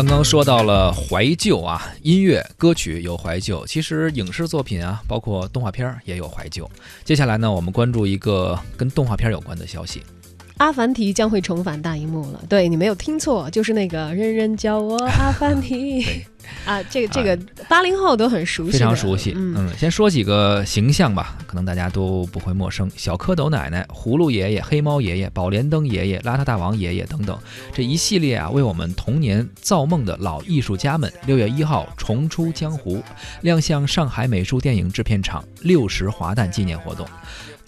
刚刚说到了怀旧啊，音乐歌曲有怀旧，其实影视作品啊，包括动画片儿也有怀旧。接下来呢，我们关注一个跟动画片有关的消息。阿凡提将会重返大荧幕了。对你没有听错，就是那个人人叫我阿凡提 啊，这个这个八零后都很熟悉，非常熟悉。嗯，先说几个形象吧，可能大家都不会陌生：小蝌蚪奶奶、葫芦爷爷、黑猫爷爷、宝莲灯爷爷、邋遢大王爷爷等等，这一系列啊，为我们童年造梦的老艺术家们，六月一号重出江湖，亮相上海美术电影制片厂六十华诞纪念活动。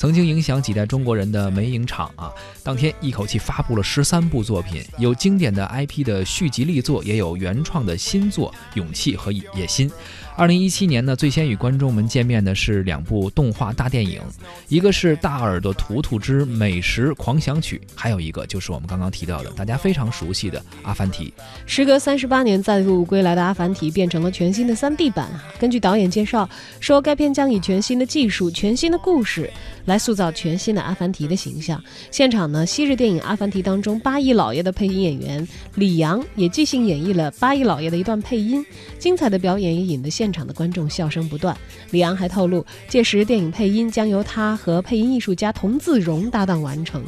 曾经影响几代中国人的美影厂啊，当天一口气发布了十三部作品，有经典的 IP 的续集力作，也有原创的新作《勇气和野心》。二零一七年呢，最先与观众们见面的是两部动画大电影，一个是《大耳朵图图之美食狂想曲》，还有一个就是我们刚刚提到的大家非常熟悉的《阿凡提》。时隔三十八年再度归来的《阿凡提》变成了全新的三 D 版。根据导演介绍说，该片将以全新的技术、全新的故事来来塑造全新的阿凡提的形象。现场呢，昔日电影《阿凡提》当中八亿老爷的配音演员李阳也即兴演绎了八亿老爷的一段配音，精彩的表演也引得现。场的观众笑声不断。李阳还透露，届时电影配音将由他和配音艺术家童自荣搭档完成。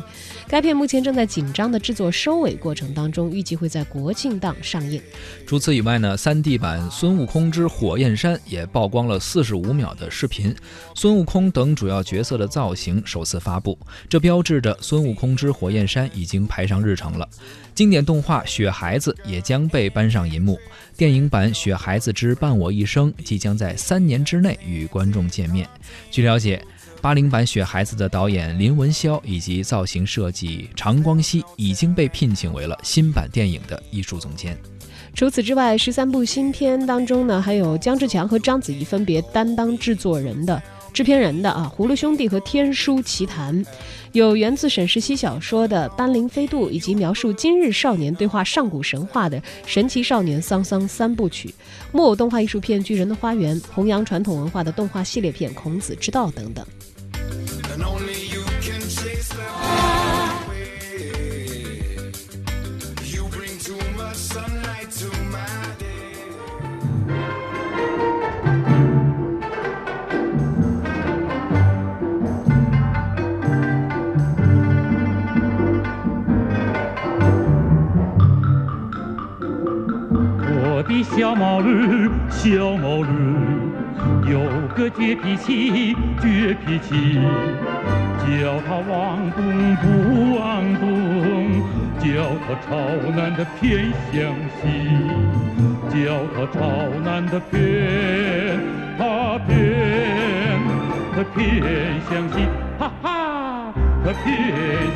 该片目前正在紧张的制作收尾过程当中，预计会在国庆档上映。除此以外呢，3D 版《孙悟空之火焰山》也曝光了45秒的视频，孙悟空等主要角色的造造型首次发布，这标志着《孙悟空之火焰山》已经排上日程了。经典动画《雪孩子》也将被搬上银幕，电影版《雪孩子之伴我一生》即将在三年之内与观众见面。据了解，八零版《雪孩子》的导演林文霄以及造型设计常光熙已经被聘请为了新版电影的艺术总监。除此之外，十三部新片当中呢，还有姜志强和章子怡分别担当制作人的。制片人的啊，葫芦兄弟和天书奇谭，有源自沈石溪小说的斑羚飞渡，以及描述今日少年对话上古神话的神奇少年桑桑三部曲，木偶动画艺术片巨人的花园，弘扬传统文化的动画系列片孔子之道等等。小毛驴，小毛驴，有个倔脾气，倔脾气，叫他往东不往东，叫他朝南的偏向西，叫他朝南的偏，他偏，他偏向西，哈哈，他偏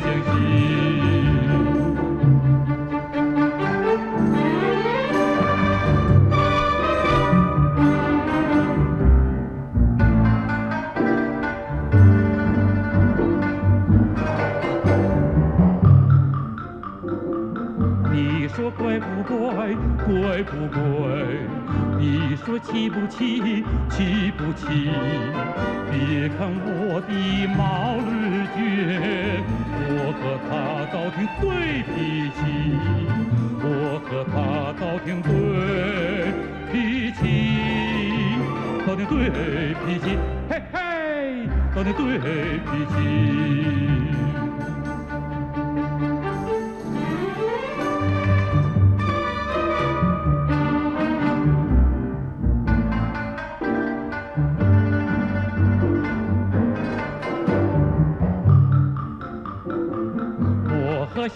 向西。不乖，乖不乖？你说气不气，气不气？别看我的毛驴倔，我和他倒挺对脾气，我和他倒挺对脾气，倒挺对脾气，嘿嘿，倒挺对脾气。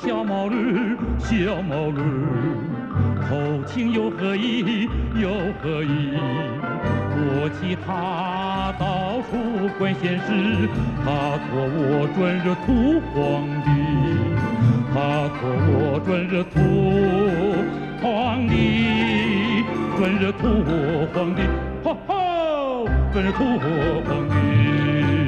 小毛驴，小毛驴，偷情又何意，又何意？我骑它到处管闲事，它驮我转热土皇帝，它驮我转热土皇帝，转热土皇帝，吼吼，转热土皇帝。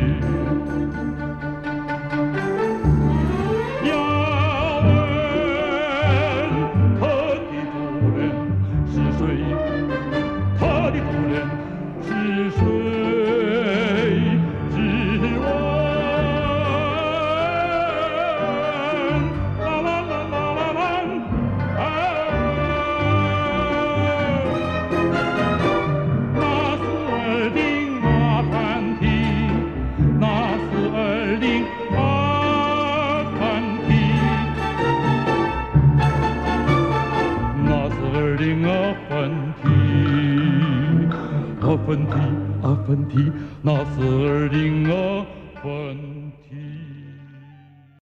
阿凡提阿凡提阿凡提纳斯二丁阿凡